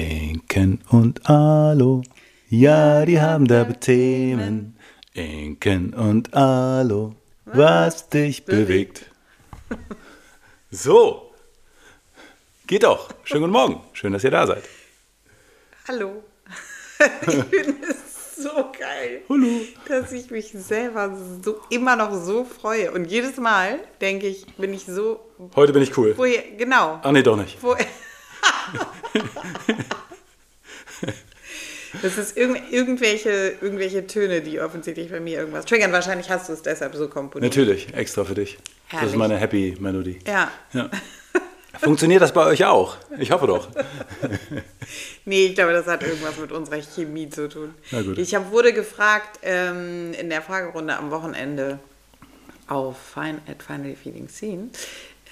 Inken und Alo, ja, die haben da Themen. Inken und Alo, was dich bewegt. So, geht doch. Schönen guten Morgen. Schön, dass ihr da seid. Hallo. Ich finde es so geil, Hallo. dass ich mich selber so immer noch so freue. Und jedes Mal denke ich, bin ich so. Heute bin ich cool. Woher, genau. Ach nee, doch nicht. Wo, das ist irgend, irgendwelche, irgendwelche Töne, die offensichtlich bei mir irgendwas triggern. Wahrscheinlich hast du es deshalb so komponiert. Natürlich, extra für dich. Das Herrlich. ist meine Happy Melodie. Ja. Ja. Funktioniert das bei euch auch? Ich hoffe doch. Nee, ich glaube, das hat irgendwas mit unserer Chemie zu tun. Na gut. Ich hab, wurde gefragt ähm, in der Fragerunde am Wochenende auf Fine, at Finally Feeling Seen,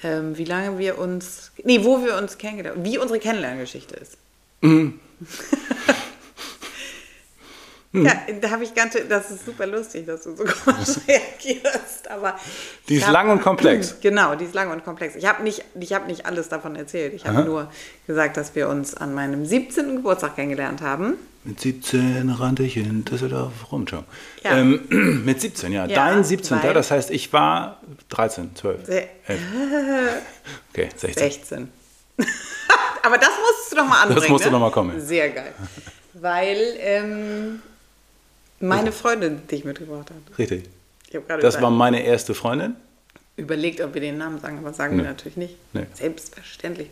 ähm, wie lange wir uns, nee, wo wir uns kennengelernt wie unsere Kennenlerngeschichte ist. Mhm. Ja, da habe ich ganz, das ist super lustig, dass du so komisch reagierst, aber Die ist hab- lang und komplex. Genau, die ist lang und komplex. Ich habe nicht, ich habe nicht alles davon erzählt. Ich habe nur gesagt, dass wir uns an meinem 17. Geburtstag kennengelernt haben. Mit 17 rannte ich in Düsseldorf rum. Ja. Ähm, mit 17, ja. Ja, Dein 17. weil- Das heißt, ich war 13, 12, Se- 11. Okay, 16. 16. Aber das musstest du doch mal anbringen. musste ne? noch mal kommen. Sehr geil. Weil ähm, meine Freundin dich mitgebracht hat. Richtig. Das war meine erste Freundin. überlegt, ob wir den Namen sagen, aber sagen Nee. wir natürlich nicht. Nee. Selbstverständlich.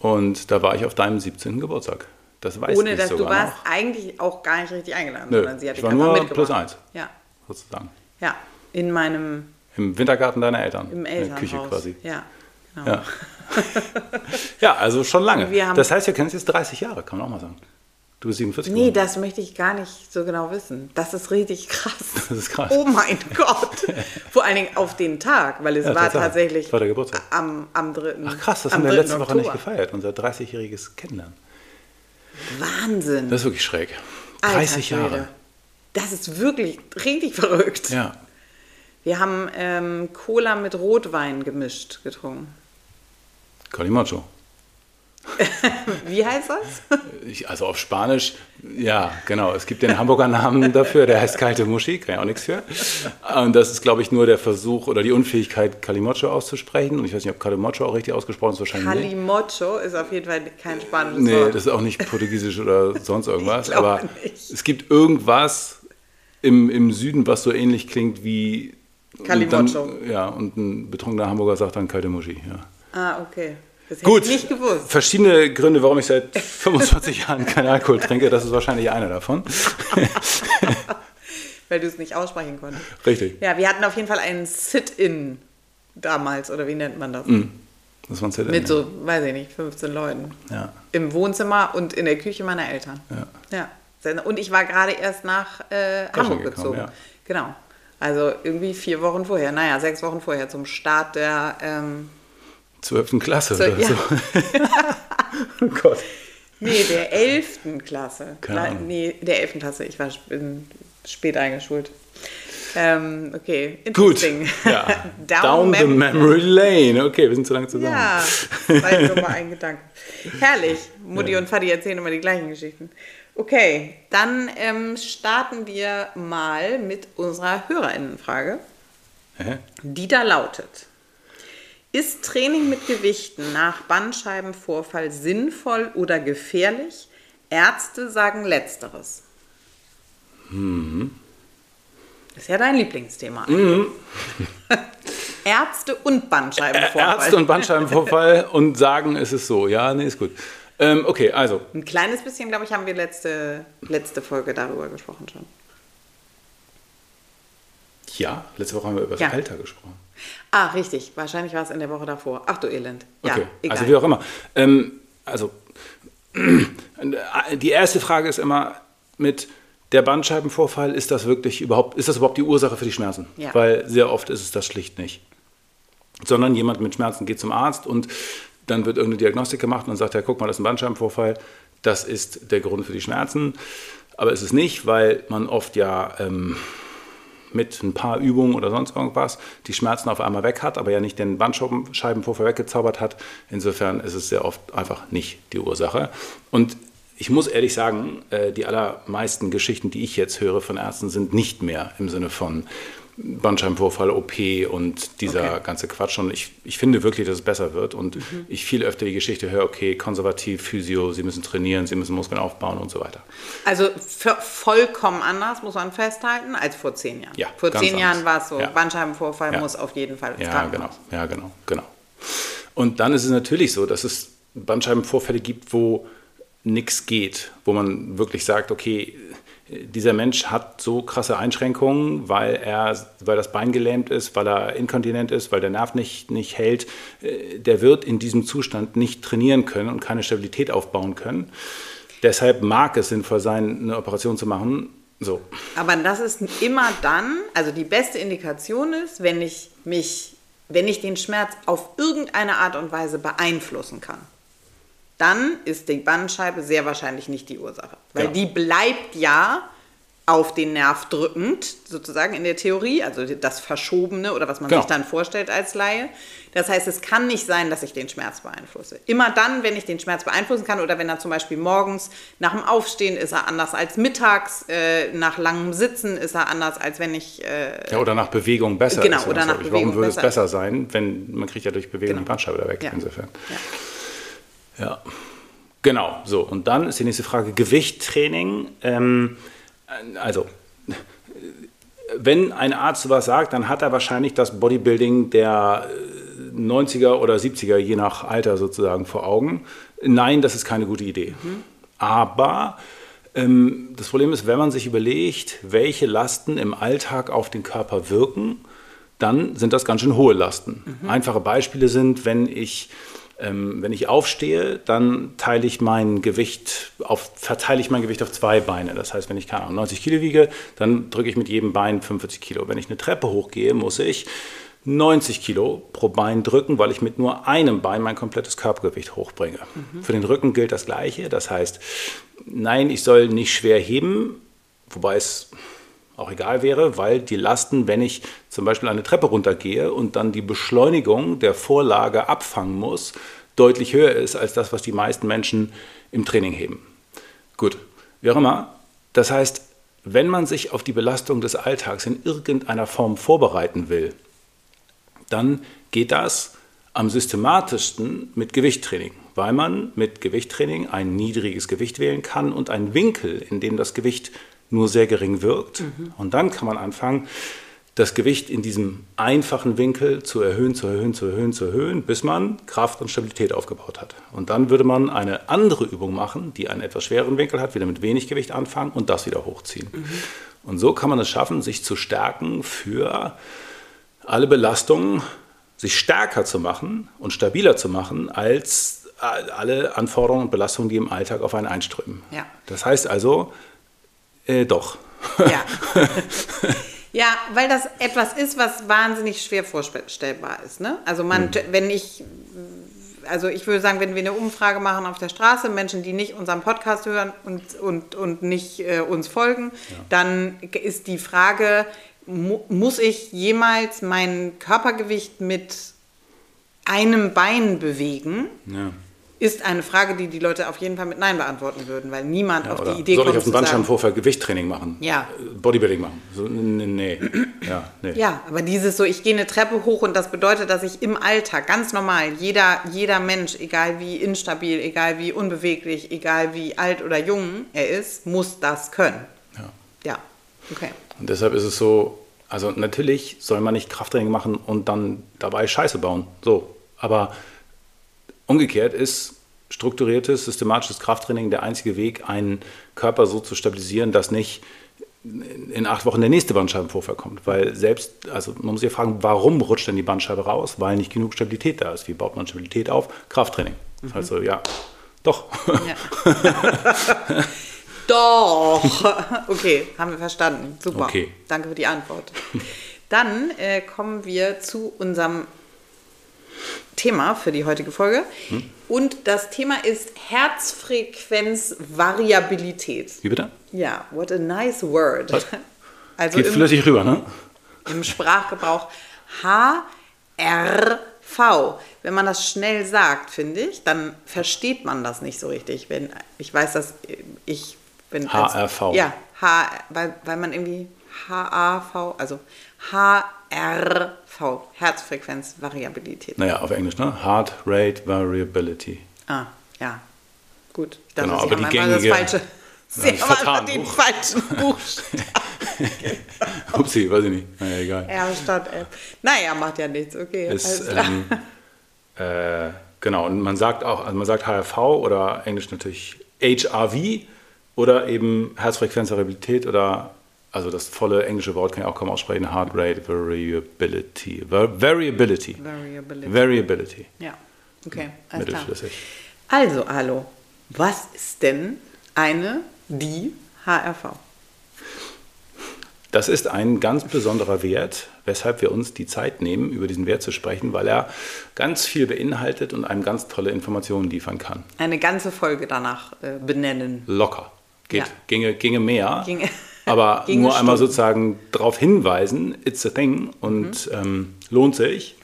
Und da war ich auf deinem 17. Geburtstag. Das weiß Ohne ich dass du sogar warst noch, eigentlich auch gar nicht richtig eingeladen, Nö, sondern sie hat ich war nur mitgebracht. plus eins. Ja, sozusagen. ja. In meinem Im Wintergarten deiner Eltern. im In der Elternhaus. Küche quasi. Ja, genau. Ja. ja, also schon lange. Wir haben- das heißt, wir kennen uns jetzt 30 Jahre, kann man auch mal sagen. Du bist 47 Nee, geworden. das möchte ich gar nicht so genau wissen. Das ist richtig krass. Das ist krass. Oh mein Gott. Vor allen Dingen auf den Tag, weil es Ja, war tatsächlich war der Geburtstag. am, am 3. Ach krass, das haben wir 3. letzte Woche nicht gefeiert, unser 30-jähriges Kennenlernen. Wahnsinn. Das ist wirklich schräg. Alter 30 Jahre. Schwede. Das ist wirklich richtig verrückt. Ja. Wir haben ähm, Cola mit Rotwein gemischt getrunken. Calimocho. Wie heißt das? Ich, also auf Spanisch, ja, genau. Es gibt den Hamburger Namen dafür, der heißt Kalte Muschi, kann ich auch nichts für. Und das ist, glaube ich, nur der Versuch oder die Unfähigkeit, Calimocho auszusprechen. Und ich weiß nicht, ob Calimocho auch richtig ausgesprochen ist, wahrscheinlich. Calimocho ist auf jeden Fall kein spanisches Nee, Wort. das ist auch nicht Portugiesisch oder sonst irgendwas. Aber nicht. es gibt irgendwas im, im Süden, was so ähnlich klingt wie. und. Dann, ja, und ein betrunkener Hamburger sagt dann Kalte Muschi. Ja. Ah, okay. Das Gut, ich nicht gewusst. verschiedene Gründe, warum ich seit 25 Jahren keinen Alkohol trinke. Das ist wahrscheinlich einer davon. Weil du es nicht aussprechen konntest. Richtig. Ja, wir hatten auf jeden Fall einen Sit-In damals, oder wie nennt man das? Das war ein Mit so, weiß ich nicht, 15 Leuten. Ja. Im Wohnzimmer und in der Küche meiner Eltern. Ja. ja. Und ich war gerade erst nach äh, Hamburg gekommen, gezogen. ja. Genau. Also irgendwie vier Wochen vorher, naja, sechs Wochen vorher zum Start der. Ähm, 12. Klasse So, oder ja. so. oh Gott. nee, der 11. Klasse. Keine. Nee, der 11. Klasse. Ich war bin spät eingeschult. Ähm, okay, Gut. interesting. Ja. Down, Down, the Mem- Memory Lane. Okay, wir sind zu lange zusammen. Ja, das war jetzt nochmal ein Gedanke. Herrlich. Mutti und Vati erzählen immer die gleichen Geschichten. Okay, dann ähm, starten wir mal mit unserer Hörerinnenfrage, Hä? die da lautet. Ist Training mit Gewichten nach Bandscheibenvorfall sinnvoll oder gefährlich? Ärzte sagen letzteres. Das ist ja dein Lieblingsthema. eigentlich. Ärzte und Bandscheibenvorfall. Ärzte und Bandscheibenvorfall und sagen, es ist so. Ja, nee, ist gut. Ähm, okay, also, Ein kleines bisschen, glaube ich, haben wir letzte, letzte Folge darüber gesprochen schon. ja, letzte Woche haben wir über das Ja. Alter gesprochen. Ah, richtig. Wahrscheinlich war es in der Woche davor. Ach du Elend. Ja, Okay, egal. also wie auch immer. Ähm, also, die erste Frage ist immer mit der Bandscheibenvorfall, ist das wirklich überhaupt, ist das überhaupt die Ursache für die Schmerzen? Ja. Weil sehr oft ist es das schlicht nicht. Sondern jemand mit Schmerzen geht zum Arzt und dann wird irgendeine Diagnostik gemacht und sagt, ja, guck mal, das ist ein Bandscheibenvorfall, das ist der Grund für die Schmerzen. Aber es ist nicht, weil man oft ja ähm, mit ein paar Übungen oder sonst irgendwas die Schmerzen auf einmal weg hat, aber ja nicht den Bandscheibenpuffer weggezaubert hat. Insofern ist es sehr oft einfach nicht die Ursache. Und ich muss ehrlich sagen, äh, die allermeisten Geschichten, die ich jetzt höre von Ärzten, sind nicht mehr im Sinne von Bandscheibenvorfall, OP und dieser okay. ganze Quatsch. Und ich, ich finde wirklich, dass es besser wird. Und mhm. ich viel öfter die Geschichte höre, okay, konservativ, Physio, Sie müssen trainieren, Sie müssen Muskeln aufbauen und so weiter. Also vollkommen anders, muss man festhalten, als vor zehn Jahren. Ja, vor zehn Jahren war es so, ja. Bandscheibenvorfall ja. muss auf jeden Fall ins ja, Genau. Ja, genau, genau. Und dann ist es natürlich so, dass es Bandscheibenvorfälle gibt, wo nichts geht, wo man wirklich sagt, okay, dieser Mensch hat so krasse Einschränkungen, weil, er, weil das Bein gelähmt ist, weil er inkontinent ist, weil der Nerv nicht, nicht hält. Äh, der wird in diesem Zustand nicht trainieren können und keine Stabilität aufbauen können. Deshalb mag es sinnvoll sein, eine Operation zu machen. So. Aber das ist immer dann, also die beste Indikation ist, wenn ich mich, wenn ich den Schmerz auf irgendeine Art und Weise beeinflussen kann dann ist die Bandscheibe sehr wahrscheinlich nicht die Ursache. Weil ja. die bleibt ja auf den Nerv drückend, sozusagen in der Theorie, also das Verschobene oder was man genau. sich dann vorstellt als Laie. Das heißt, es kann nicht sein, dass ich den Schmerz beeinflusse. Immer dann, wenn ich den Schmerz beeinflussen kann oder wenn er zum Beispiel morgens nach dem Aufstehen ist er anders als mittags, äh, nach langem Sitzen ist er anders als wenn ich... Äh, ja, oder nach Bewegung besser genau, ist. Oder nach Bewegung Warum würde besser. es besser sein, wenn man kriegt ja durch Bewegung genau. die Bandscheibe wieder weg, ja. insofern. Ja. Ja, genau. So, und dann ist die nächste Frage Gewichttraining. Ähm, also, wenn ein Arzt sowas sagt, dann hat er wahrscheinlich das Bodybuilding der 90er oder 70er, je nach Alter sozusagen, vor Augen. Nein, das ist keine gute Idee. Mhm. Aber ähm, das Problem ist, wenn man sich überlegt, welche Lasten im Alltag auf den Körper wirken, dann sind das ganz schön hohe Lasten. Mhm. Einfache Beispiele sind, wenn ich ähm, wenn ich aufstehe, dann teile ich mein Gewicht auf, verteile ich mein Gewicht auf zwei Beine. Das heißt, wenn ich keine Ahnung, 90 Kilo wiege, dann drücke ich mit jedem Bein 45 Kilo. Wenn ich eine Treppe hochgehe, muss ich 90 Kilo pro Bein drücken, weil ich mit nur einem Bein mein komplettes Körpergewicht hochbringe. Mhm. Für den Rücken gilt das Gleiche. Das heißt, nein, ich soll nicht schwer heben, wobei es auch egal wäre, weil die Lasten, wenn ich zum Beispiel eine Treppe runtergehe und dann die Beschleunigung der Vorlage abfangen muss, deutlich höher ist als das, was die meisten Menschen im Training heben. Gut, wie auch immer. Das heißt, wenn man sich auf die Belastung des Alltags in irgendeiner Form vorbereiten will, dann geht das am systematischsten mit Gewichttraining, weil man mit Gewichttraining ein niedriges Gewicht wählen kann und einen Winkel, in dem das Gewicht nur sehr gering wirkt. Mhm. Und dann kann man anfangen, das Gewicht in diesem einfachen Winkel zu erhöhen, zu erhöhen, zu erhöhen, zu erhöhen, bis man Kraft und Stabilität aufgebaut hat. Und dann würde man eine andere Übung machen, die einen etwas schwereren Winkel hat, wieder mit wenig Gewicht anfangen und das wieder hochziehen. Mhm. Und so kann man es schaffen, sich zu stärken für alle Belastungen, sich stärker zu machen und stabiler zu machen als alle Anforderungen und Belastungen, die im Alltag auf einen einströmen. Ja. Das heißt also, äh, doch. Ja. ja, weil das etwas ist, was wahnsinnig schwer vorstellbar ist. Ne? Also man, mhm. wenn ich, also ich würde sagen, wenn wir eine Umfrage machen auf der Straße, Menschen, die nicht unseren Podcast hören und, und, und nicht äh, uns folgen, ja. dann ist die Frage, mu muss ich jemals mein Körpergewicht mit einem Bein bewegen? Ja ist eine Frage, die die Leute auf jeden Fall mit Nein beantworten würden, weil niemand ja, auf die Idee soll kommt. Soll ich auf dem Bandscheibenvorfall Gewichttraining machen? Ja. Bodybuilding machen? So, nee. Ja, nee. ja, aber dieses so, ich gehe eine Treppe hoch und das bedeutet, dass ich im Alltag ganz normal, jeder, jeder Mensch, egal wie instabil, egal wie unbeweglich, egal wie alt oder jung er ist, muss das können. Ja. Ja, okay. Und deshalb ist es so, also natürlich soll man nicht Krafttraining machen und dann dabei Scheiße bauen. So, aber Umgekehrt ist strukturiertes, systematisches Krafttraining der einzige Weg, einen Körper so zu stabilisieren, dass nicht in acht Wochen der nächste Bandscheibenvorfall kommt. Weil selbst, also man muss sich fragen, warum rutscht denn die Bandscheibe raus? Weil nicht genug Stabilität da ist. Wie baut man Stabilität auf? Krafttraining. Mhm. Also ja, doch. Ja. doch. Okay, haben wir verstanden. Super. Okay. Danke für die Antwort. Dann äh, kommen wir zu unserem Thema für die heutige Folge. Hm? Und das Thema ist Herzfrequenzvariabilität. Wie bitte? Ja, what a nice word. Was? Also Geht flüssig rüber, ne? im Sprachgebrauch HRV. Wenn man das schnell sagt, finde ich, dann versteht man das nicht so richtig. Wenn, ich weiß, dass ich bin. als- HRV. Ja, H, weil, weil man irgendwie HAV, also HRV, Herzfrequenzvariabilität. Naja, auf Englisch, ne? Heart Rate Variability. Ah, ja. Gut. Ich dachte, Genau, Sie aber haben die gängige- das falsche. Sie das haben einfach den falschen Buchstaben. Upsi, weiß ich nicht. Naja, egal. R statt F. Naja, macht ja nichts. Okay. ist, ähm, äh, genau, und man sagt auch, also man sagt HRV oder Englisch natürlich HRV oder eben Herzfrequenzvariabilität oder, also das volle englische Wort kann ich auch kaum aussprechen, Heart Rate Variability. Va- Variability. Variability. Variability. ja, okay. Alles klar. Also, hallo. Was ist denn eine, die HRV? Das ist ein ganz besonderer Wert, weshalb wir uns die Zeit nehmen, über diesen Wert zu sprechen, weil er ganz viel beinhaltet und einem ganz tolle Informationen liefern kann. Eine ganze Folge danach äh, benennen. Locker. Geht, Ja. ginge, ginge mehr. Ginge- aber nur einmal sozusagen darauf hinweisen, it's a thing und Mhm. ähm, lohnt sich.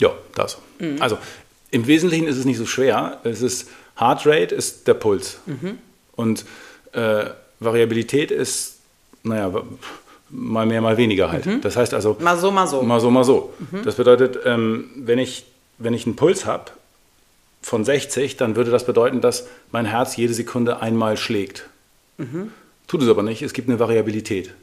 Ja, das. Mhm. Also im Wesentlichen ist es nicht so schwer. Es ist Heart Rate ist der Puls. Mhm. Und äh, Variabilität ist, naja, mal mehr, mal weniger halt. Mhm. Das heißt also, Mal so, mal so. Mal so, mal so. Mhm. Das bedeutet, ähm, wenn, ich, wenn ich einen Puls habe von 60, dann würde das bedeuten, dass mein Herz jede Sekunde einmal schlägt. Mhm. Tut es aber nicht, es gibt eine Variabilität.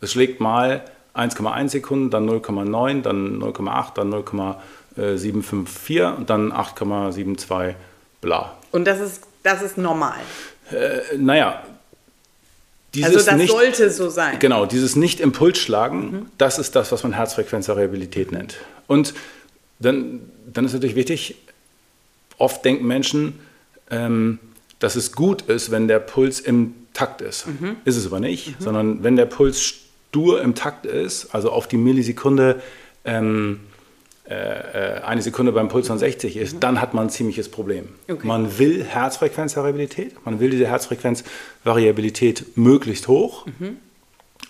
Es schlägt mal 1,1 Sekunden, dann 0,9, dann 0,8, dann 0,754 und dann 8,72 bla. Und das ist, das ist normal. Äh, naja, dieses Also das nicht, sollte so sein. Genau, dieses Nicht-Impulsschlagen, das ist das, was man Herzfrequenzvariabilität nennt. Und dann, dann ist natürlich wichtig, oft denken Menschen, ähm, dass es gut ist, wenn der Puls im Takt ist. Ist es aber nicht, sondern wenn der Puls stur im Takt ist, also auf die Millisekunde, ähm, äh, eine Sekunde beim Puls von 60 ist, dann hat man ein ziemliches Problem. Okay. Man will Herzfrequenzvariabilität, man will diese Herzfrequenzvariabilität möglichst hoch.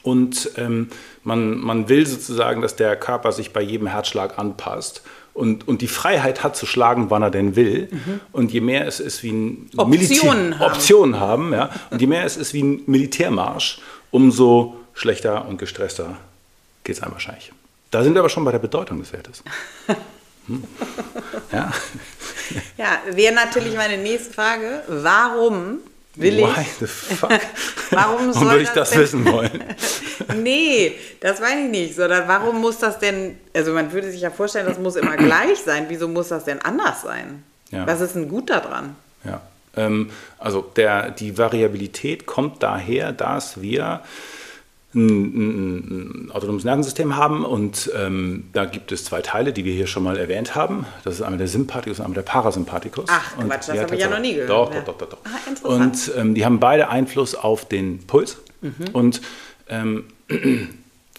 Und ähm, man, man will sozusagen, dass der Körper sich bei jedem Herzschlag anpasst und, und die Freiheit hat zu schlagen, wann er denn will. Und je mehr es ist wie ein Optionen haben. Optionen haben ja, und je mehr es ist wie ein Militärmarsch, umso schlechter und gestresster geht es einem wahrscheinlich. Da sind wir aber schon bei der Bedeutung des Wertes. Hm. Ja? Ja, wäre natürlich meine nächste Frage. Warum will ich. Why the fuck? Warum soll würde ich das das wissen wollen? Nee, das meine ich nicht. Sondern warum muss das denn. Also, man würde sich ja vorstellen, das muss immer gleich sein. Wieso muss das denn anders sein? Ja. Was ist denn gut daran? Ja. Ähm, also der, die Variabilität kommt daher, dass wir ein, ein, autonomes Nervensystem haben und ähm, da gibt es zwei Teile, die wir hier schon mal erwähnt haben. Das ist einmal der Sympathikus und einmal der Parasympathikus. Ach, und Quatsch, das habe ich ja noch nie gehört. Doch, Ja. doch, doch, doch. doch. Ah, interessant. und ähm, die haben beide Einfluss auf den Puls Mhm. und ähm,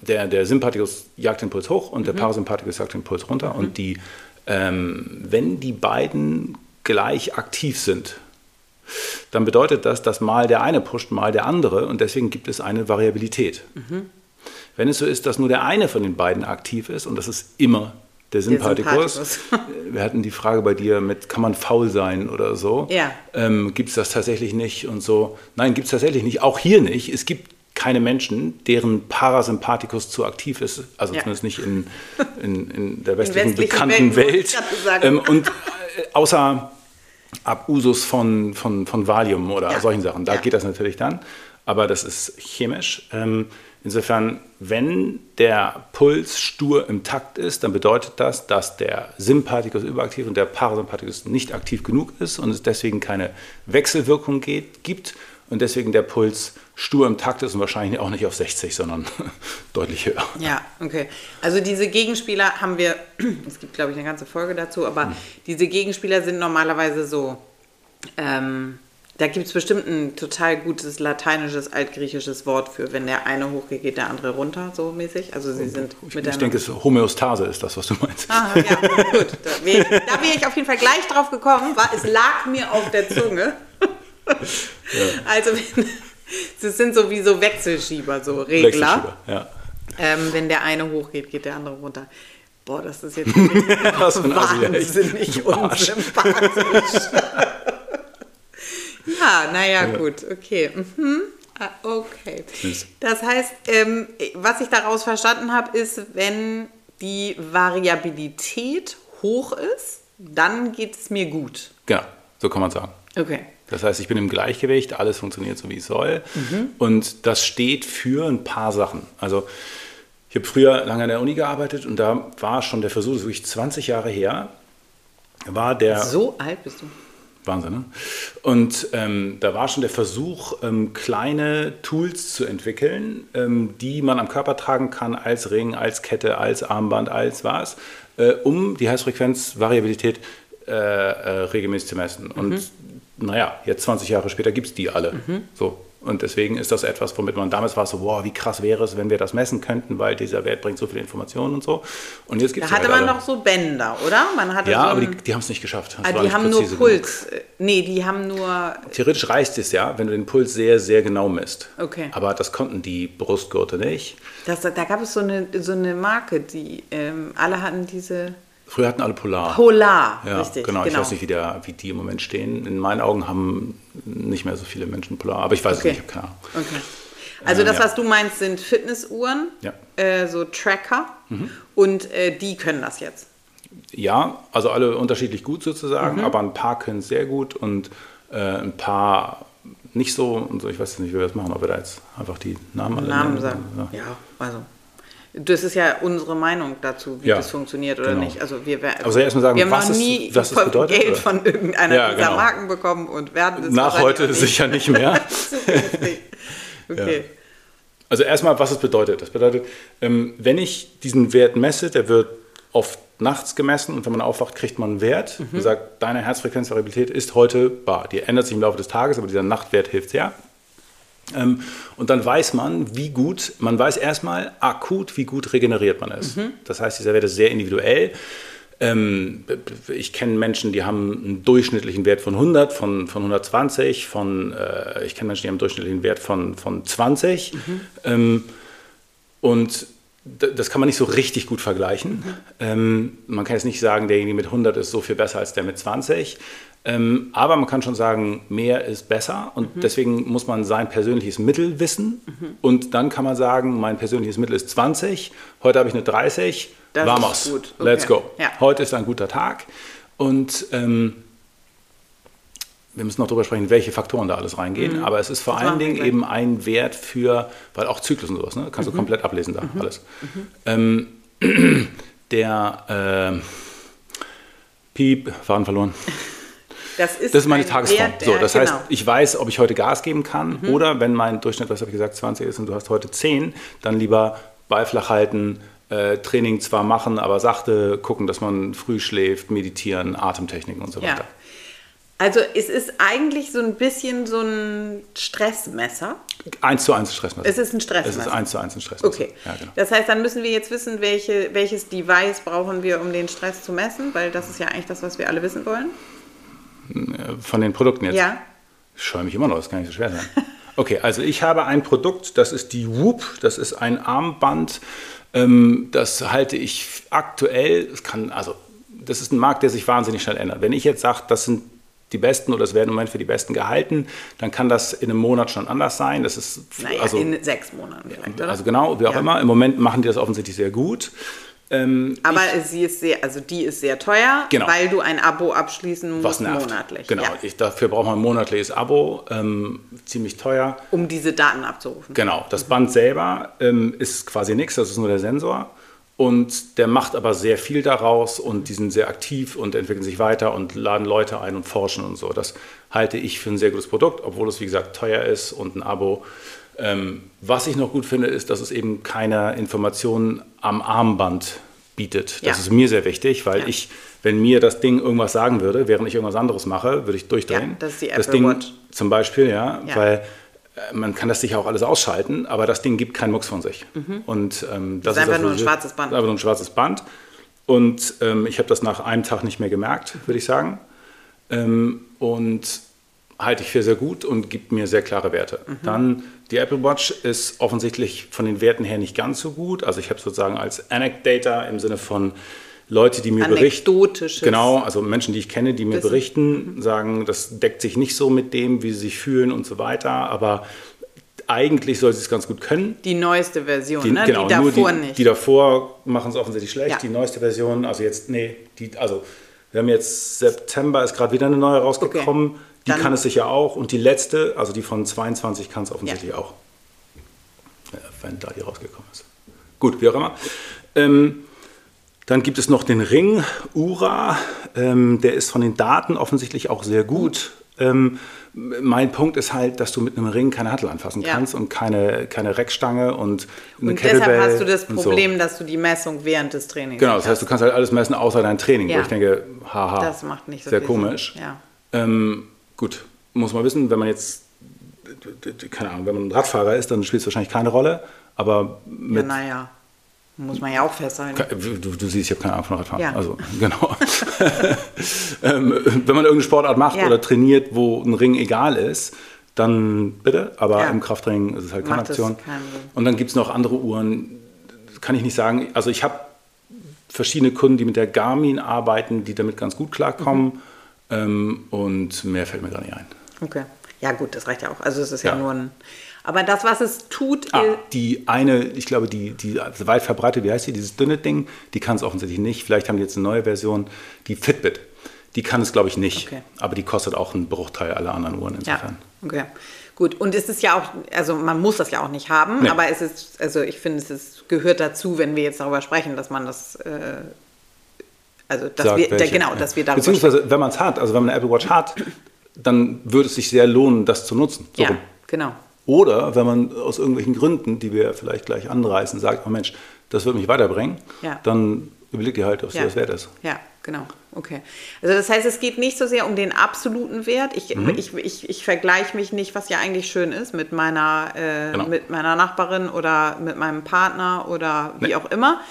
der, der Sympathikus jagt den Puls hoch und der Parasympathikus jagt den Puls runter. Und die, ähm, wenn die beiden gleich aktiv sind, dann bedeutet das, dass mal der eine pusht, mal der andere und deswegen gibt es eine Variabilität. Wenn es so ist, dass nur der eine von den beiden aktiv ist und das ist immer der Sympathikus, Sympathikus. wir hatten die Frage bei dir mit, kann man faul sein oder so? Ja. Ähm, gibt es das tatsächlich nicht und so? Nein, gibt es tatsächlich nicht, auch hier nicht. Es gibt keine Menschen, deren Parasympathikus zu aktiv ist, also Ja. zumindest nicht in, in, in der westlichen, westlichen bekannten Welt, Welt. Ähm, und äh, außer Abusus von, von, von Valium oder Ja. solchen Sachen, da Ja. geht das natürlich dann, aber das ist chemisch. Ähm, insofern, wenn der Puls stur im Takt ist, dann bedeutet das, dass der Sympathikus überaktiv und der Parasympathikus nicht aktiv genug ist und es deswegen keine Wechselwirkung geht, gibt und deswegen der Puls stur im Takt ist und wahrscheinlich auch nicht auf 60, sondern deutlich höher. Ja, okay. Also diese Gegenspieler haben wir, es gibt glaube ich eine ganze Folge dazu, aber Hm. diese Gegenspieler sind normalerweise so, ähm, da gibt es bestimmt ein total gutes lateinisches, altgriechisches Wort für, wenn der eine hochgeht, geht der andere runter, so mäßig. Also sie sind Ich, ich denke, es Homöostase ist das, was du meinst. Ah, ja, gut. Da wäre ich, wär ich auf jeden Fall gleich drauf gekommen, war, es lag mir auf der Zunge. Also, wenn, es sind sowieso Wechselschieber, so Regler. Wechselschieber, ja. Ähm, wenn der eine hochgeht, geht der andere runter. Boah, das ist jetzt Das wahnsinnig unsympathisch. ja, naja, gut, okay. Mhm. Ah, Okay. Das heißt, ähm, was ich daraus verstanden habe, ist, wenn die Variabilität hoch ist, dann geht es mir gut. Genau, so kann man sagen. Okay. Das heißt, ich bin im Gleichgewicht, alles funktioniert so, wie es soll. Und das steht für ein paar Sachen. Also ich habe früher lange an der Uni gearbeitet und da war schon der Versuch, das ist wirklich 20 Jahre her, war der... So alt bist du. Wahnsinn, ne? Und ähm, da war schon der Versuch, ähm, kleine Tools zu entwickeln, ähm, die man am Körper tragen kann, als Ring, als Kette, als Armband, als was, äh, um die Herzfrequenzvariabilität äh, äh, regelmäßig zu messen. Und naja, jetzt 20 Jahre später gibt es die alle. So. Und deswegen ist das etwas, womit man damals war, so, wow, wie krass wäre es, wenn wir das messen könnten, weil dieser Wert bringt so viele Informationen und so. Und jetzt gibt Da hatte man noch so Bänder, oder? Man hatte Ja, so aber die, die haben es nicht geschafft. Das Ah, die haben nur genug. Puls. Äh, Nee, die haben nur. Theoretisch reicht es ja, wenn du den Puls sehr, sehr genau misst. Okay. Aber das konnten die Brustgurte nicht. Das, da gab es so eine, so eine Marke, die ähm, alle hatten diese Früher hatten alle Polar. Polar, ja, richtig. genau. Ich weiß nicht, wie, der, wie die im Moment stehen. In meinen Augen haben nicht mehr so viele Menschen Polar. Aber ich weiß es Okay. nicht, ich habe keine Ahnung. Okay. Also Äh, das, ja. was du meinst, sind Fitnessuhren, Ja. äh, so Tracker und äh, die können das jetzt. Ja, also alle unterschiedlich gut sozusagen, Mhm. aber ein paar können es sehr gut und äh, ein paar nicht so. Und so. Ich weiß nicht, wie wir das machen, ob wir da jetzt einfach die Namen alle Namen nennen. sagen. Ja. Ja, also. Das ist ja unsere Meinung dazu, wie Ja, das funktioniert oder genau. nicht. Also wir, wer- Aber soll ich erst mal sagen, wir haben was noch nie was es von bedeutet, Geld oder? von irgendeiner Ja, dieser genau. Marken bekommen und werden es Nach heute nicht. sicher nicht mehr. Okay. Also erstmal, was es bedeutet. Das bedeutet, ähm, wenn ich diesen Wert messe, der wird oft nachts gemessen und wenn man aufwacht, kriegt man einen Wert. Mhm. Der sagt, deine Herzfrequenzvariabilität ist heute bar. Die ändert sich im Laufe des Tages, aber dieser Nachtwert hilft sehr. Ähm, und dann weiß man, wie gut, man weiß erstmal akut, wie gut regeneriert man ist. Mhm. Das heißt, dieser Wert ist sehr individuell. Ähm, ich kenne Menschen, die haben einen durchschnittlichen Wert von 100, von, von 120, von, äh, ich kenne Menschen, die haben einen durchschnittlichen Wert von, von 20. Ähm, und das kann man nicht so richtig gut vergleichen. Ähm, man kann jetzt nicht sagen, derjenige mit 100 ist so viel besser als der mit 20. Ähm, aber man kann schon sagen, mehr ist besser und deswegen muss man sein persönliches Mittel wissen. Und dann kann man sagen, mein persönliches Mittel ist 20, heute habe ich eine 30, Das vamos, gut. let's Okay. go. Ja. Heute ist ein guter Tag und ähm, wir müssen noch darüber sprechen, welche Faktoren da alles reingehen, aber es ist vor Das allen Dingen gleich. eben ein Wert für, weil auch Zyklus und sowas, ne? kannst Mhm. du komplett ablesen da, alles. Ähm, der ähm, Piep, Faden verloren. Das ist, Das ist meine ein Tagesform. Wert, so, das genau. heißt, ich weiß, ob ich heute Gas geben kann oder wenn mein Durchschnitt, was habe ich gesagt, 20 ist und du hast heute 10, dann lieber Ball flach halten, äh, Training zwar machen, aber sachte gucken, dass man früh schläft, meditieren, Atemtechniken und so Ja. weiter. Also es ist eigentlich so ein bisschen so ein Stressmesser. Eins zu eins Stressmesser. Es ist ein Es Stressmesser. ist eins zu eins ein Stressmesser. Okay. Ja, genau. Das heißt, dann müssen wir jetzt wissen, welche, welches Device brauchen wir, um den Stress zu messen, weil das ist ja eigentlich das, was wir alle wissen wollen. Von den Produkten jetzt. Ja. Ich scheue mich immer noch, das kann nicht so schwer sein. Okay, also ich habe ein Produkt, das ist die Whoop, das ist ein Armband, ähm, das halte ich aktuell, es kann, also das ist ein Markt, der sich wahnsinnig schnell ändert. Wenn ich jetzt sage, das sind die Besten oder es werden im Moment für die Besten gehalten, dann kann das in einem Monat schon anders sein. Das ist Naja, also, in sechs Monaten vielleicht, oder? also genau, wie auch Ja. immer. Im Moment machen die das offensichtlich sehr gut. Ähm, Aber sie ist sehr, also die ist sehr teuer, Genau. weil du ein Abo abschließen musst monatlich. Genau, Ja, ich, dafür braucht man ein monatliches Abo, ähm, ziemlich teuer. um diese Daten abzurufen. Genau, das Band selber ähm, ist quasi nichts, das ist nur der Sensor. Und der macht aber sehr viel daraus und die sind sehr aktiv und entwickeln sich weiter und laden Leute ein und forschen und so. Das halte ich für ein sehr gutes Produkt, obwohl es wie gesagt teuer ist und ein Abo. Ähm, was ich noch gut finde, ist, dass es eben keine Informationen am Armband bietet. Das Ja. ist mir sehr wichtig, weil Ja. ich, wenn mir das Ding irgendwas sagen würde, während ich irgendwas anderes mache, würde ich durchdrehen. Ja, das ist die das Apple Ding Watch. zum Beispiel, ja, weil äh, man kann das sicher auch alles ausschalten, aber das Ding gibt keinen Mucks von sich. Und ähm, das Mhm. Ist einfach das, nur ein schwarzes Band. Einfach nur ein schwarzes Band. Und ähm, ich habe das nach einem Tag nicht mehr gemerkt, würde ich sagen. Ähm, und halte ich für sehr gut und gibt mir sehr klare Werte. Mhm. Dann Die Apple Watch ist offensichtlich von den Werten her nicht ganz so gut. Also ich habe sozusagen als Anecdata im Sinne von Leute, die mir berichten. Genau, also Menschen, die ich kenne, die mir Wissen. berichten, sagen, das deckt sich nicht so mit dem, wie sie sich fühlen und so weiter. Aber eigentlich soll sie es ganz gut können. Die neueste Version, Die, ne? genau, die davor die, nicht. die davor machen es offensichtlich schlecht. Ja. Die neueste Version, also jetzt, nee, die, also wir haben jetzt September, ist gerade wieder eine neue rausgekommen. Die kann es sicher auch. Und die letzte, also die von 22, kann es offensichtlich auch. Ja, wenn da die rausgekommen ist. Gut, wie auch immer. Ähm, dann gibt es noch den Ring Ura. Ähm, der ist von den Daten offensichtlich auch sehr gut. Ähm, mein Punkt ist halt, dass du mit einem Ring keine Hattel anfassen Ja. kannst und keine, keine Reckstange und eine und Kettlebell. deshalb hast du das und so. Problem, dass du die Messung während des Trainings Genau, das heißt, du kannst halt alles messen außer dein Training. Wo Ja. ich denke, haha, Das macht nicht so sehr komisch. Ja. Ähm, gut, muss man wissen, wenn man jetzt, keine Ahnung, wenn man ein Radfahrer ist, dann spielt es wahrscheinlich keine Rolle. Aber Ja, mit, naja, muss man ja auch festhalten. du, du siehst, ich habe keine Ahnung von Radfahren. Ja. Also, genau. ähm, wenn man irgendeine Sportart macht Ja. oder trainiert, wo ein Ring egal ist, dann bitte. Aber Ja. im Krafttraining ist es halt keine Macht Aktion. Und dann gibt es noch andere Uhren, kann ich nicht sagen. Also ich habe verschiedene Kunden, die mit der Garmin arbeiten, die damit ganz gut klarkommen. Mhm. Ähm, und mehr fällt mir gar nicht ein. Okay. Ja, gut, das reicht ja auch. Also, es ist ja, Ja. nur ein. Aber das, was es tut, Ah, die eine, ich glaube, die, die weit verbreitet, wie heißt die, dieses dünne Ding, die kann es offensichtlich nicht. Vielleicht haben die jetzt eine neue Version, die Fitbit. Die kann es, glaube ich, nicht. Okay. Aber die kostet auch einen Bruchteil aller anderen Uhren Ja, insofern. okay. Gut, und es ist ja auch, also man muss das ja auch nicht haben, Nee. aber es ist, also ich finde, es ist, gehört dazu, wenn wir jetzt darüber sprechen, dass man das, äh, also dass Sagt wir, welche, genau, ja. dass wir darüber Beziehungsweise, wenn man es hat, also wenn man eine Apple Watch hat, dann würde es sich sehr lohnen, das zu nutzen. So Ja, rum. genau. Oder wenn man aus irgendwelchen Gründen, die wir vielleicht gleich anreißen, sagt, oh Mensch, das wird mich weiterbringen, Ja. dann überleg dir halt, ob es dir das wert ist. Ja, genau. Okay. Also das heißt, es geht nicht so sehr um den absoluten Wert. Ich, Mhm. ich, ich, ich vergleiche mich nicht, was ja eigentlich schön ist, mit meiner, äh, Genau. mit meiner Nachbarin oder mit meinem Partner oder wie Nee. auch immer,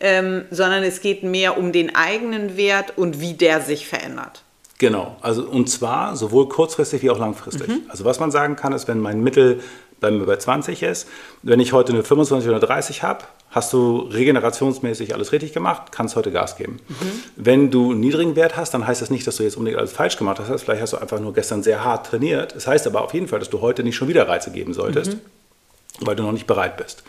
ähm, sondern es geht mehr um den eigenen Wert und wie der sich verändert. Genau, also und zwar sowohl kurzfristig wie auch langfristig. Also was man sagen kann, ist, wenn mein Mittel bei mir bei 20 ist, wenn ich heute eine 25 oder 30 habe, hast du regenerationsmäßig alles richtig gemacht, kannst heute Gas geben. Wenn du einen niedrigen Wert hast, dann heißt das nicht, dass du jetzt unbedingt alles falsch gemacht hast. Vielleicht hast du einfach nur gestern sehr hart trainiert. Das heißt aber auf jeden Fall, dass du heute nicht schon wieder Reize geben solltest, weil du noch nicht bereit bist.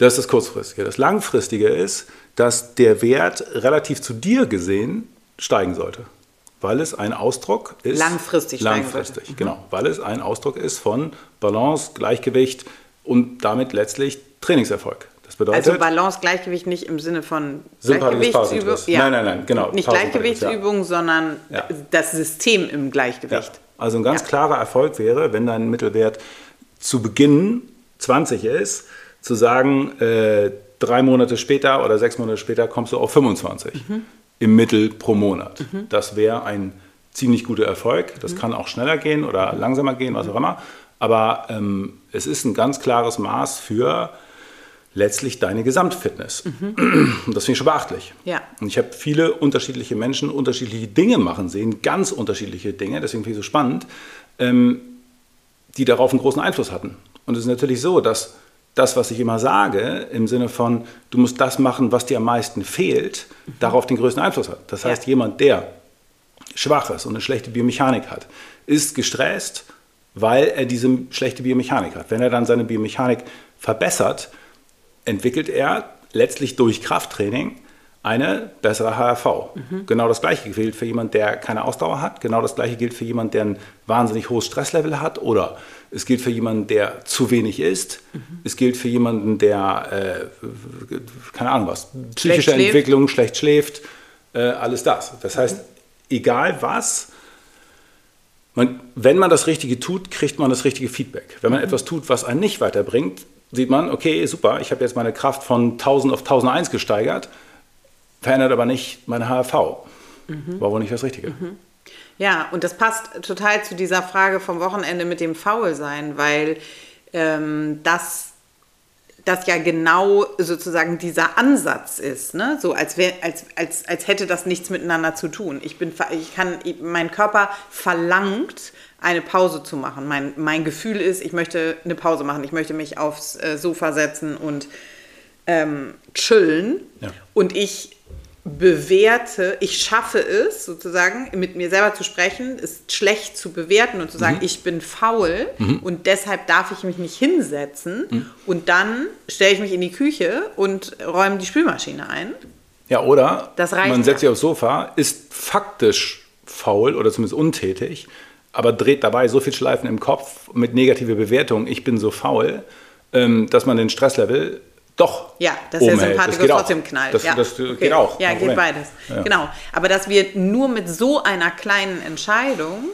Das ist das Kurzfristige. Das Langfristige ist, dass der Wert relativ zu dir gesehen steigen sollte. Weil es ein Ausdruck ist. Langfristig steigen Langfristig, sollte. Mhm. genau. Weil es ein Ausdruck ist von Balance, Gleichgewicht und damit letztlich Trainingserfolg. Das bedeutet. Also Balance, Gleichgewicht nicht im Sinne von Sympathisches Gleichgewichtsübung. Parasympathikus. Nein, nein, nein, genau, Nicht Parasympathikus, Gleichgewichtsübung, sondern Ja. das System im Ja. Gleichgewicht. Also ein ganz Ja. klarer Erfolg wäre, wenn dein Mittelwert zu Beginn 20 ist, zu sagen, äh, drei Monate später oder sechs Monate später kommst du auf 25 Mhm. im Mittel pro Monat. Das wäre ein ziemlich guter Erfolg. Mhm. Das kann auch schneller gehen oder langsamer gehen, was auch immer. Aber ähm, es ist ein ganz klares Maß für letztlich deine Gesamtfitness. Und das finde ich schon beachtlich. Mhm. Ja. Und ich habe viele unterschiedliche Menschen unterschiedliche Dinge machen sehen, ganz unterschiedliche Dinge, deswegen finde ich es so spannend, ähm, die darauf einen großen Einfluss hatten. Und es ist natürlich so, dass das, was ich immer sage, im Sinne von, du musst das machen, was dir am meisten fehlt, darauf den größten Einfluss hat. Das heißt, Ja. jemand, der schwach ist und eine schlechte Biomechanik hat, ist gestresst, weil er diese schlechte Biomechanik hat. Wenn er dann seine Biomechanik verbessert, entwickelt er letztlich durch Krafttraining eine bessere HRV. Genau das gleiche gilt für jemanden, der keine Ausdauer hat. Genau das gleiche gilt für jemanden, der ein wahnsinnig hohes Stresslevel hat. Oder es gilt für jemanden, der zu wenig isst. Es gilt für jemanden, der, äh, keine Ahnung was, psychische schläft. Entwicklung, schlecht schläft, äh, alles das. Das heißt, egal was, man, wenn man das Richtige tut, kriegt man das richtige Feedback. Wenn man etwas tut, was einen nicht weiterbringt, sieht man, okay, super, ich habe jetzt meine Kraft von 1000 auf 1001 gesteigert, verändert aber nicht meine HRV. War wohl nicht das Richtige. Ja, und das passt total zu dieser Frage vom Wochenende mit dem Faulsein, weil ähm, das, das ja genau sozusagen dieser Ansatz ist, ne? So als, wär, als, als, als hätte das nichts miteinander zu tun. Ich bin, ich kann, mein Körper verlangt eine Pause zu machen. Mein, mein Gefühl ist, ich möchte eine Pause machen. Ich möchte mich aufs äh, Sofa setzen und ähm, chillen. Ja. Und ich bewerte, ich schaffe es sozusagen, mit mir selber zu sprechen, ist schlecht zu bewerten und zu sagen, ich bin faul und deshalb darf ich mich nicht hinsetzen und dann stelle ich mich in die Küche und räume die Spülmaschine ein. Ja, oder man setzt sich aufs Sofa, ist faktisch faul oder zumindest untätig, aber dreht dabei so viel Schleifen im Kopf mit negativer Bewertung, ich bin so faul, ähm, dass man den Stresslevel doch Ja, dass der hält. Sympathikus geht trotzdem knallt. Das, ja. das geht Okay. auch. Ja, geht beides. Ja. Genau. Aber dass wir nur mit so einer kleinen Entscheidung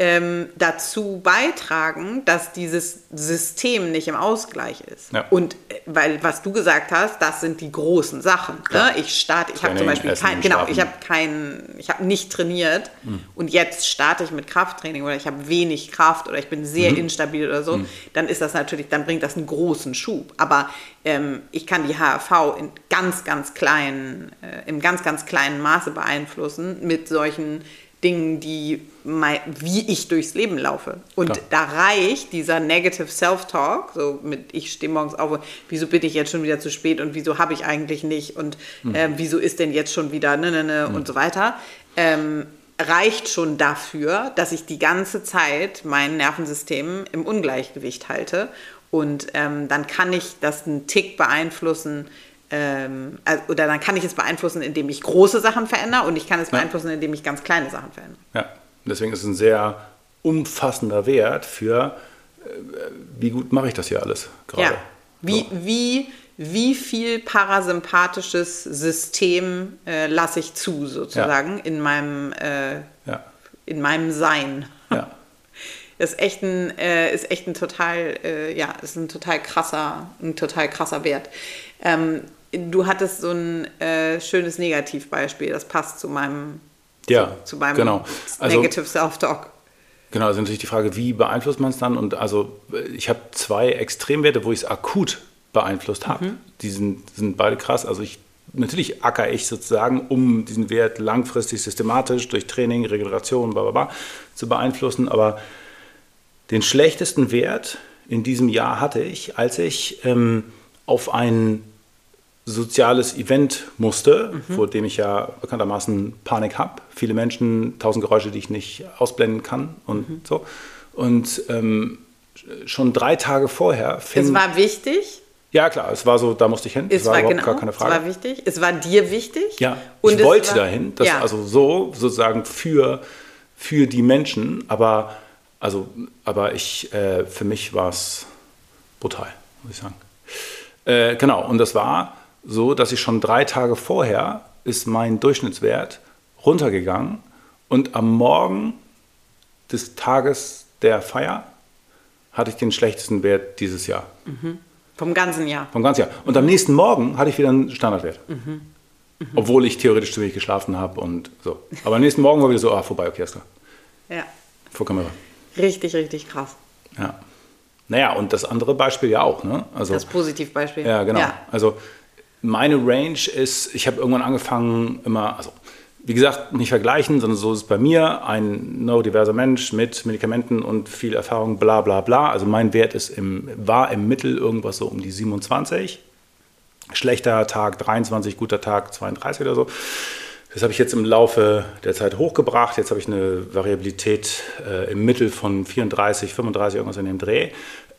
ähm, dazu beitragen, dass dieses System nicht im Ausgleich ist. Ja. Und äh, weil, was du gesagt hast, das sind die großen Sachen. Ne? Ich starte, ich habe zum Beispiel Essen, kein, genau, ich habe kein, ich habe nicht trainiert und jetzt starte ich mit Krafttraining oder ich habe wenig Kraft oder ich bin sehr instabil oder so, dann ist das natürlich, dann bringt das einen großen Schub. Aber ähm, ich kann die HRV in ganz, ganz kleinen, äh, im ganz, ganz kleinen Maße beeinflussen mit solchen Dingen, die mei- wie ich durchs Leben laufe. Und Klar. da reicht dieser Negative Self-Talk, so mit ich stehe morgens auf, und wieso bin ich jetzt schon wieder zu spät und wieso habe ich eigentlich nicht und äh, wieso ist denn jetzt schon wieder ne, ne, ne und so weiter, ähm, reicht schon dafür, dass ich die ganze Zeit mein Nervensystem im Ungleichgewicht halte und ähm, dann kann ich das einen Tick beeinflussen, ähm, also, oder dann kann ich es beeinflussen, indem ich große Sachen verändere und ich kann es beeinflussen, indem ich ganz kleine Sachen verändere. Ja, deswegen ist es ein sehr umfassender Wert für, äh, wie gut mache ich das hier alles gerade. Ja. Wie, wie, wie viel parasympathisches System äh, lasse ich zu, sozusagen, in, meinem, äh, Ja, in meinem Sein? ja. Das ist echt ein, äh, ist echt ein total, äh, ja, ist ein total krasser, ein total krasser Wert. Ähm, du hattest so ein äh, schönes Negativbeispiel, das passt zu meinem, Ja, zu meinem genau. Also- Negative Self-Talk. Genau, also natürlich die Frage, wie beeinflusst man es dann? Und also äh, ich habe zwei Extremwerte, wo ich es akut beeinflusst habe. Die sind, sind beide krass. Also ich natürlich acker ich sozusagen, um diesen Wert langfristig systematisch durch Training, Regeneration, bla bla bla zu beeinflussen. Aber den schlechtesten Wert in diesem Jahr hatte ich, als ich ähm, auf ein soziales Event musste, vor dem ich ja bekanntermaßen Panik habe. Viele Menschen, tausend Geräusche, die ich nicht ausblenden kann und so. Und ähm, schon drei Tage vorher fing... Es war wichtig. ja klar, es war so, da musste ich hin. Es das war, war, überhaupt genau, gar keine es Frage. war wichtig. Es war dir wichtig. Ja, Und ich es wollte war- dahin, das ja. also so sozusagen für, für die Menschen, aber, also, aber ich, äh, für mich war es brutal, muss ich sagen. Äh, genau, und das war so, dass ich schon drei Tage vorher ist mein Durchschnittswert runtergegangen und am Morgen des Tages der Feier hatte ich den schlechtesten Wert dieses Jahr. Vom ganzen Jahr. Vom ganzen Jahr. Und am nächsten Morgen hatte ich wieder einen Standardwert. Obwohl ich theoretisch zu wenig geschlafen habe und so. Aber am nächsten Morgen war wieder so, ah, vorbei, okay, ist klar. Ja. Vor Kamera. Richtig, richtig krass. Ja. Naja, und das andere Beispiel ja auch, ne? Also, Das Positivbeispiel. ja, genau. Ja. Also meine Range ist, ich habe irgendwann angefangen, immer, also wie gesagt, nicht vergleichen, sondern so ist es bei mir, ein neurodiverser Mensch mit Medikamenten und viel Erfahrung, bla bla bla. Also mein Wert ist im, war im Mittel irgendwas so um die 27. Schlechter Tag 23, guter Tag 32 oder so. Das habe ich jetzt im Laufe der Zeit hochgebracht. Jetzt habe ich eine Variabilität äh, im Mittel von 34, 35, irgendwas in dem Dreh.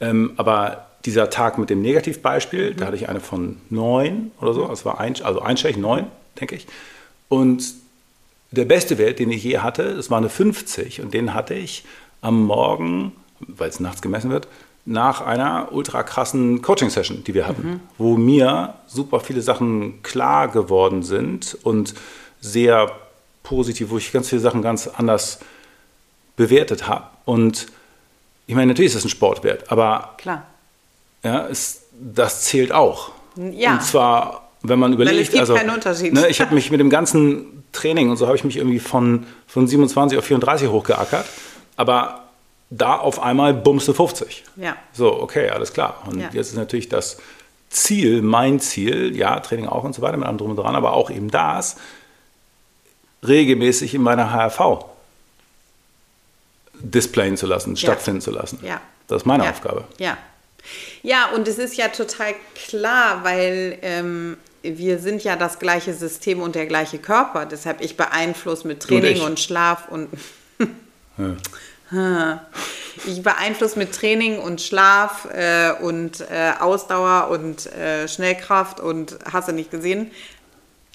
Ähm, aber dieser Tag mit dem Negativbeispiel, da hatte ich eine von 9 oder so. Das war ein, also einstellig 9, denke ich. Und der beste Wert, den ich je hatte, das war eine 50. Und den hatte ich am Morgen, weil es nachts gemessen wird, nach einer ultra krassen Coaching-Session, die wir hatten, wo mir super viele Sachen klar geworden sind und sehr positiv, wo ich ganz viele Sachen ganz anders bewertet habe. Und ich meine, natürlich ist das ein Sportwert, aber Klar. Ja, es, das zählt auch. Ja. Und zwar, wenn man überlegt, es gibt also keinen Unterschied. Ne, ich habe mich mit dem ganzen Training und so habe ich mich irgendwie von, von 27 auf 34 hochgeackert, aber da auf einmal bummste 50. Ja. So, okay, alles klar. Und Ja. jetzt ist natürlich das Ziel, mein Ziel, ja, Training auch und so weiter, mit allem drum und dran, aber auch eben das, regelmäßig in meiner HRV displayen zu lassen, stattfinden zu lassen. Ja. Das ist meine ja. Aufgabe. Ja. Ja, und es ist ja total klar, weil ähm, wir sind ja das gleiche System und der gleiche Körper. Deshalb ich beeinflusse mit Training ich. und, Schlaf und ich beeinflusse mit Training und Schlaf äh, und äh, Ausdauer und äh, Schnellkraft und hast du nicht gesehen,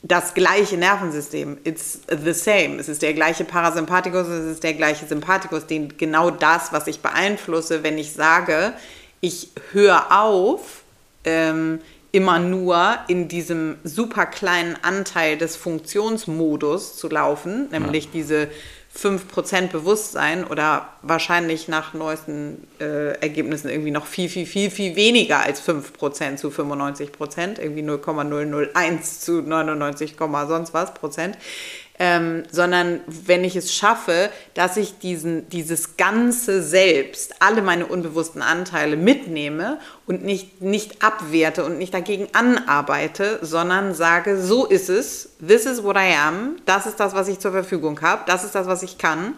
das gleiche Nervensystem. It's the same. Es ist der gleiche Parasympathikus, es ist der gleiche Sympathikus, den genau das, was ich beeinflusse, wenn ich sage, ich höre auf, ähm, immer nur in diesem super kleinen Anteil des Funktionsmodus zu laufen, nämlich diese 5% Bewusstsein oder wahrscheinlich nach neuesten äh, Ergebnissen irgendwie noch viel, viel, viel, viel weniger als 5% zu 95%, irgendwie 0,001 zu 99, sonst was Prozent. Ähm, sondern wenn ich es schaffe, dass ich diesen, dieses ganze Selbst, alle meine unbewussten Anteile mitnehme und nicht, nicht abwerte und nicht dagegen anarbeite, sondern sage, so ist es, this is what I am, das ist das, was ich zur Verfügung habe, das ist das, was ich kann.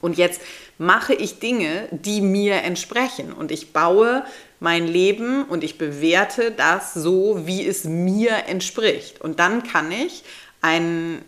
Und jetzt mache ich Dinge, die mir entsprechen. Und ich baue mein Leben und ich bewerte das so, wie es mir entspricht. Und dann kann ich einen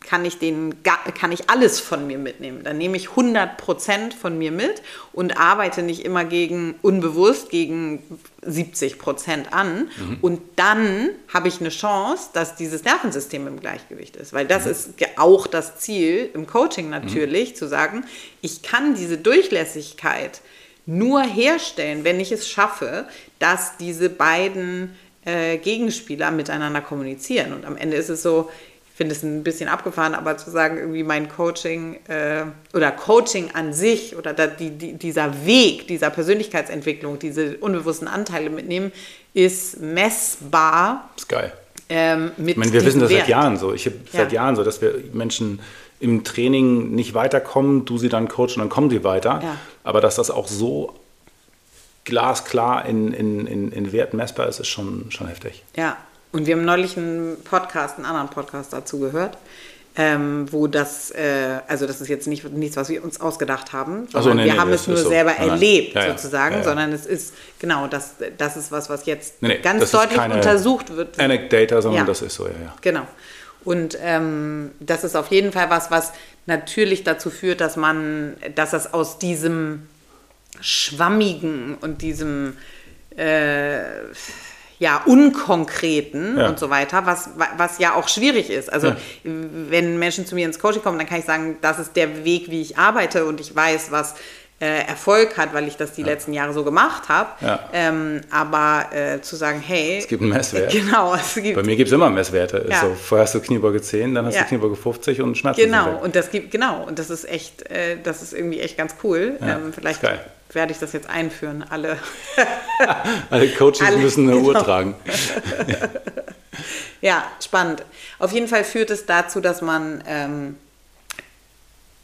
kann ich, den, kann ich alles von mir mitnehmen. Dann nehme ich 100% von mir mit und arbeite nicht immer gegen, unbewusst gegen 70% an. Mhm. Und dann habe ich eine Chance, dass dieses Nervensystem im Gleichgewicht ist. Weil das mhm. ist auch das Ziel im Coaching natürlich, mhm. zu sagen, ich kann diese Durchlässigkeit nur herstellen, wenn ich es schaffe, dass diese beiden äh, Gegenspieler miteinander kommunizieren. Und am Ende ist es so, finde es ein bisschen abgefahren, aber zu sagen, irgendwie mein Coaching äh, oder Coaching an sich oder da, die, die, dieser Weg dieser Persönlichkeitsentwicklung, diese unbewussten Anteile mitnehmen, ist messbar. Ist geil. Ähm, mit ich meine, wir wissen das Wert. seit Jahren so. Ich habe ja. seit Jahren so, dass wir Menschen im Training nicht weiterkommen, du sie dann coachen, dann kommen sie weiter. Ja. Aber dass das auch so glasklar in, in, in, in Wert messbar ist, ist schon, schon heftig. Ja, und wir haben neulich einen Podcast, einen anderen Podcast dazu gehört, ähm, wo das, äh, also das ist jetzt nicht nichts, was wir uns ausgedacht haben, sondern so, nee, wir nee, haben es nur so. selber nein, erlebt ja, ja. sozusagen, ja, sondern es ist, genau, das, das ist was, was jetzt nee, ganz deutlich untersucht wird. Anecdata, sondern das ist so, ja, ja. Genau. Und ähm, das ist auf jeden Fall was, was natürlich dazu führt, dass man, dass das aus diesem schwammigen und diesem äh, ja, unkonkreten ja. und so weiter, was, was ja auch schwierig ist. Also ja. wenn Menschen zu mir ins Coaching kommen, dann kann ich sagen, das ist der Weg, wie ich arbeite und ich weiß, was äh, Erfolg hat, weil ich das die ja. letzten Jahre so gemacht habe. Ähm, aber äh, zu sagen, hey. Es gibt einen Messwert. Genau. Es gibt, Bei mir gibt es immer Messwerte. So, vorher hast du Kniebeuge 10, dann hast du Kniebeuge 50 und Schmerzen. Genau, und das gibt, genau, und das ist echt, äh, das ist irgendwie echt ganz cool. Ähm, vielleicht werde ich das jetzt einführen. Alle, Alle Coaches Alle, müssen eine genau. Uhr tragen. ja, spannend. Auf jeden Fall führt es dazu, dass man, ähm,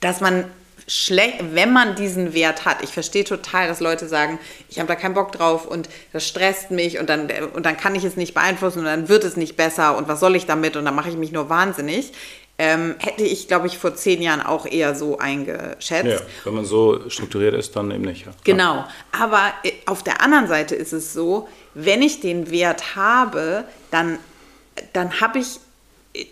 dass man schlecht, wenn man diesen Wert hat. Ich verstehe total, dass Leute sagen, ich habe da keinen Bock drauf und das stresst mich und dann, und dann kann ich es nicht beeinflussen und dann wird es nicht besser und was soll ich damit und dann mache ich mich nur wahnsinnig. Ähm, hätte ich, glaube ich, vor zehn Jahren auch eher so eingeschätzt. Ja, wenn man so strukturiert ist, dann eben nicht. Ja. Genau. Aber äh, auf der anderen Seite ist es so, wenn ich den Wert habe, dann, dann habe ich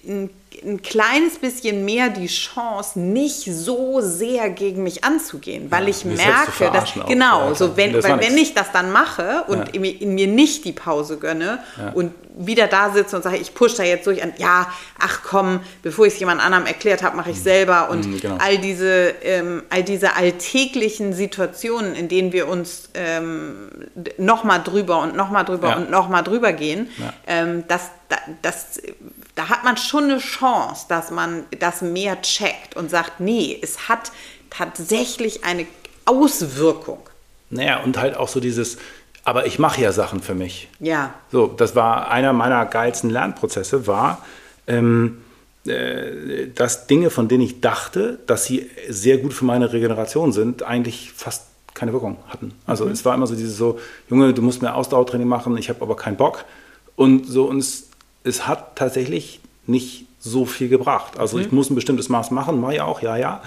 ein ein kleines bisschen mehr die Chance, nicht so sehr gegen mich anzugehen, weil ja, ich merke, dass genau, auch, so wenn, weil wenn ich das dann mache und ja. in mir nicht die Pause gönne ja. und wieder da sitze und sage, ich pushe da jetzt durch an, ja, ach komm, bevor ich es jemand anderem erklärt habe, mache ich mhm. selber und mhm, genau. all diese ähm, all diese alltäglichen Situationen, in denen wir uns ähm, noch mal drüber und noch mal drüber und noch mal drüber gehen, ähm, das, das da hat man schon eine Chance, dass man das mehr checkt und sagt, nee, es hat tatsächlich eine Auswirkung. Naja, und halt auch so dieses, aber ich mache ja Sachen für mich. Ja. So, das war einer meiner geilsten Lernprozesse, war, ähm, äh, dass Dinge, von denen ich dachte, dass sie sehr gut für meine Regeneration sind, eigentlich fast keine Wirkung hatten. Also mhm. es war immer so dieses so, Junge, du musst mehr Ausdauertraining machen, ich habe aber keinen Bock. Und so uns es hat tatsächlich nicht so viel gebracht. Also ich muss ein bestimmtes Maß machen, mache ich auch, ja, ja.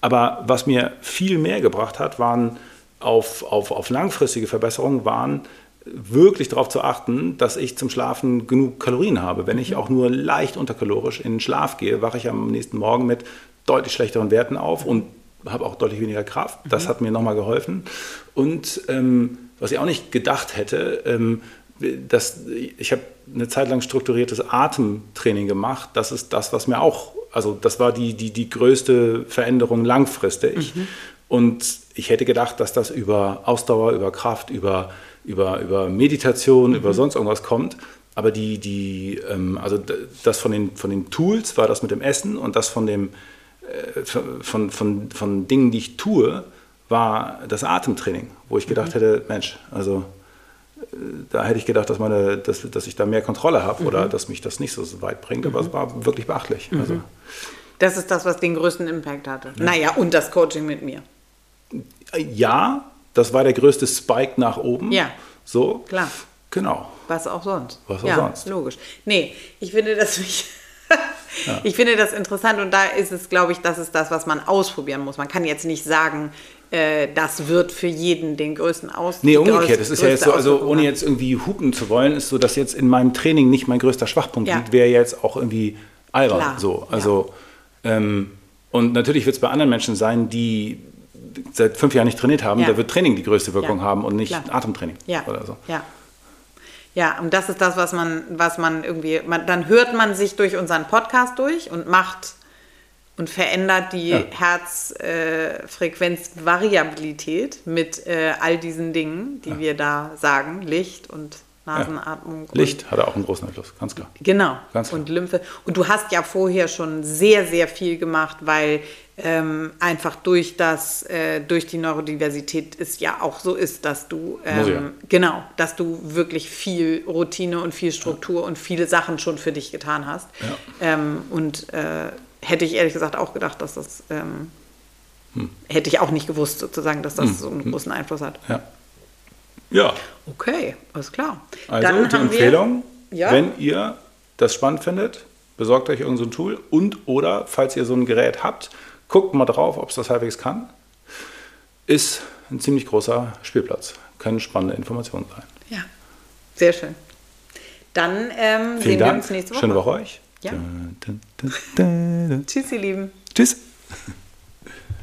Aber was mir viel mehr gebracht hat, waren auf, auf, auf langfristige Verbesserungen, waren wirklich darauf zu achten, dass ich zum Schlafen genug Kalorien habe. Wenn ich auch nur leicht unterkalorisch in den Schlaf gehe, wache ich am nächsten Morgen mit deutlich schlechteren Werten auf und habe auch deutlich weniger Kraft. Das hat mir nochmal geholfen. Und ähm, was ich auch nicht gedacht hätte, ähm, dass ich habe eine Zeit lang strukturiertes Atemtraining gemacht. Das ist das, was mir auch, also das war die, die, die größte Veränderung langfristig. Mhm. Und ich hätte gedacht, dass das über Ausdauer, über Kraft, über, über, über Meditation, mhm. über sonst irgendwas kommt. Aber die, die, ähm, also das von den, von den Tools war das mit dem Essen und das von dem, äh, von, von, von Dingen, die ich tue, war das Atemtraining, wo ich gedacht mhm. hätte, Mensch, also da hätte ich gedacht, dass, meine, dass, dass ich da mehr Kontrolle habe mhm. oder dass mich das nicht so weit bringt. Aber mhm. es war wirklich beachtlich. Mhm. Also. Das ist das, was den größten Impact hatte. Ja. Naja, und das Coaching mit mir. Ja, das war der größte Spike nach oben. Ja. So. Klar. Genau. Was auch sonst. Was auch ja, sonst. Logisch. Nee, ich finde das. ja. Ich finde das interessant und da ist es, glaube ich, das ist das, was man ausprobieren muss. Man kann jetzt nicht sagen, äh, das wird für jeden den größten Aus. Nee, umgekehrt. Das ist ja jetzt so, also ohne jetzt irgendwie hupen zu wollen, ist so, dass jetzt in meinem Training nicht mein größter Schwachpunkt ja. liegt, wäre jetzt auch irgendwie albern. Klar. So, also ja. ähm, und natürlich wird es bei anderen Menschen sein, die seit fünf Jahren nicht trainiert haben, ja. da wird Training die größte Wirkung haben und nicht Klar. Atemtraining ja. oder so. Ja. Ja, und das ist das, was man, was man irgendwie, man, dann hört man sich durch unseren Podcast durch und macht und verändert die ja. Herzfrequenzvariabilität äh, mit äh, all diesen Dingen, die ja. wir da sagen, Licht und Nasenatmung. Ja. Licht hat auch einen großen Einfluss, ganz klar. Genau. Ganz klar. Und Lymphe. Und du hast ja vorher schon sehr, sehr viel gemacht, weil ähm, einfach durch das, äh, durch die Neurodiversität es ja auch so ist, dass du ähm, genau, dass du wirklich viel Routine und viel Struktur und viele Sachen schon für dich getan hast. Ähm, und äh, hätte ich ehrlich gesagt auch gedacht, dass das ähm, hm. hätte ich auch nicht gewusst, sozusagen, dass das hm. so einen hm. großen Einfluss hat. Ja. Ja. Okay, alles klar. Also Dann die Empfehlung, wir, ja? wenn ihr das spannend findet, besorgt euch irgendein so Tool und oder, falls ihr so ein Gerät habt, guckt mal drauf, ob es das halbwegs kann. Ist ein ziemlich großer Spielplatz. Können spannende Informationen sein. Ja, sehr schön. Dann ähm, sehen Dank. wir uns nächste Woche. Schöne Woche euch. Ja. Dun, dun, dun, Tschüss, ihr Lieben. Tschüss.